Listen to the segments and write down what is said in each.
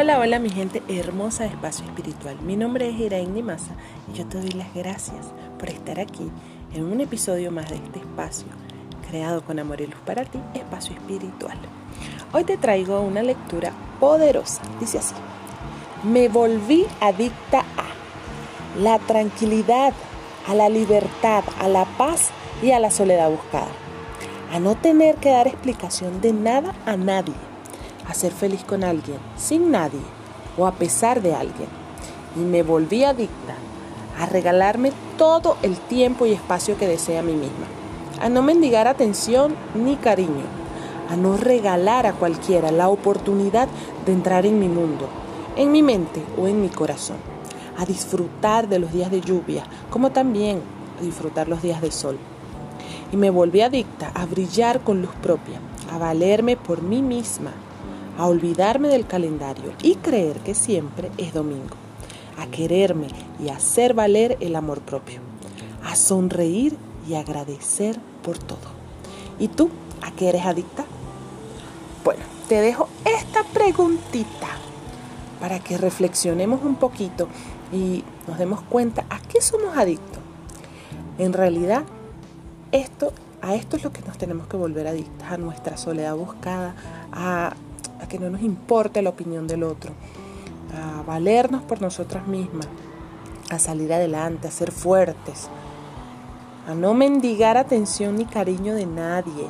Hola, hola mi gente hermosa Espacio Espiritual. Mi nombre es Iraín Nimasa y yo te doy las gracias por estar aquí en un episodio más de este espacio creado con amor y luz para ti, Espacio Espiritual. Hoy te traigo una lectura poderosa. Dice así, me volví adicta a la tranquilidad, a la libertad, a la paz y a la soledad buscada. A no tener que dar explicación de nada a nadie a ser feliz con alguien, sin nadie o a pesar de alguien. Y me volví adicta a regalarme todo el tiempo y espacio que desea a mí misma. A no mendigar atención ni cariño. A no regalar a cualquiera la oportunidad de entrar en mi mundo, en mi mente o en mi corazón. A disfrutar de los días de lluvia, como también disfrutar los días de sol. Y me volví adicta a brillar con luz propia, a valerme por mí misma, a olvidarme del calendario y creer que siempre es domingo, a quererme y hacer valer el amor propio, a sonreír y agradecer por todo. ¿Y tú a qué eres adicta? Bueno, te dejo esta preguntita para que reflexionemos un poquito y nos demos cuenta a qué somos adictos. En realidad, esto, a esto es lo que nos tenemos que volver adictas, a nuestra soledad buscada, a a que no nos importe la opinión del otro, a valernos por nosotras mismas, a salir adelante, a ser fuertes, a no mendigar atención ni cariño de nadie.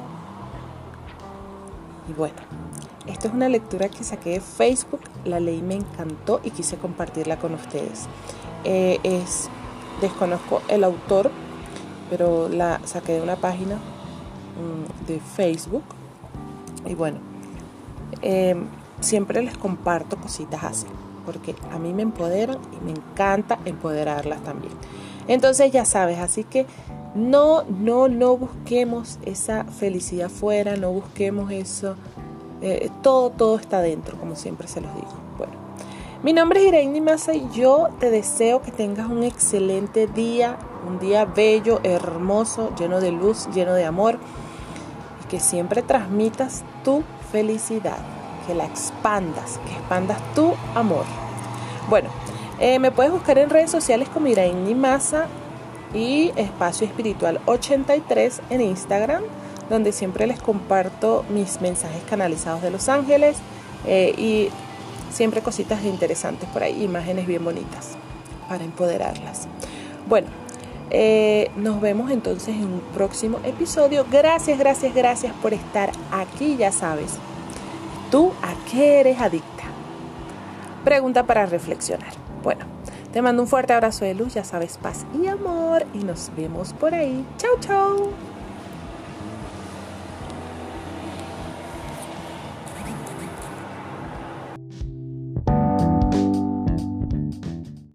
Y bueno, esta es una lectura que saqué de Facebook, la leí me encantó y quise compartirla con ustedes. Eh, es, desconozco el autor, pero la saqué de una página mm, de Facebook. Y bueno, eh, siempre les comparto cositas así, porque a mí me empoderan y me encanta empoderarlas también. Entonces ya sabes, así que no, no, no busquemos esa felicidad fuera, no busquemos eso. Eh, todo, todo está dentro, como siempre se los digo. Bueno, mi nombre es Irene Massa y yo te deseo que tengas un excelente día, un día bello, hermoso, lleno de luz, lleno de amor y que siempre transmitas tu felicidad, que la expandas, que expandas tu amor. Bueno, eh, me puedes buscar en redes sociales como Iraín Masa y Espacio Espiritual 83 en Instagram, donde siempre les comparto mis mensajes canalizados de Los Ángeles eh, y siempre cositas interesantes por ahí, imágenes bien bonitas para empoderarlas. Bueno, eh, nos vemos entonces en un próximo episodio. Gracias, gracias, gracias por estar aquí, ya sabes. ¿Tú a qué eres adicta? Pregunta para reflexionar. Bueno, te mando un fuerte abrazo de luz, ya sabes, paz y amor y nos vemos por ahí. Chau, chau.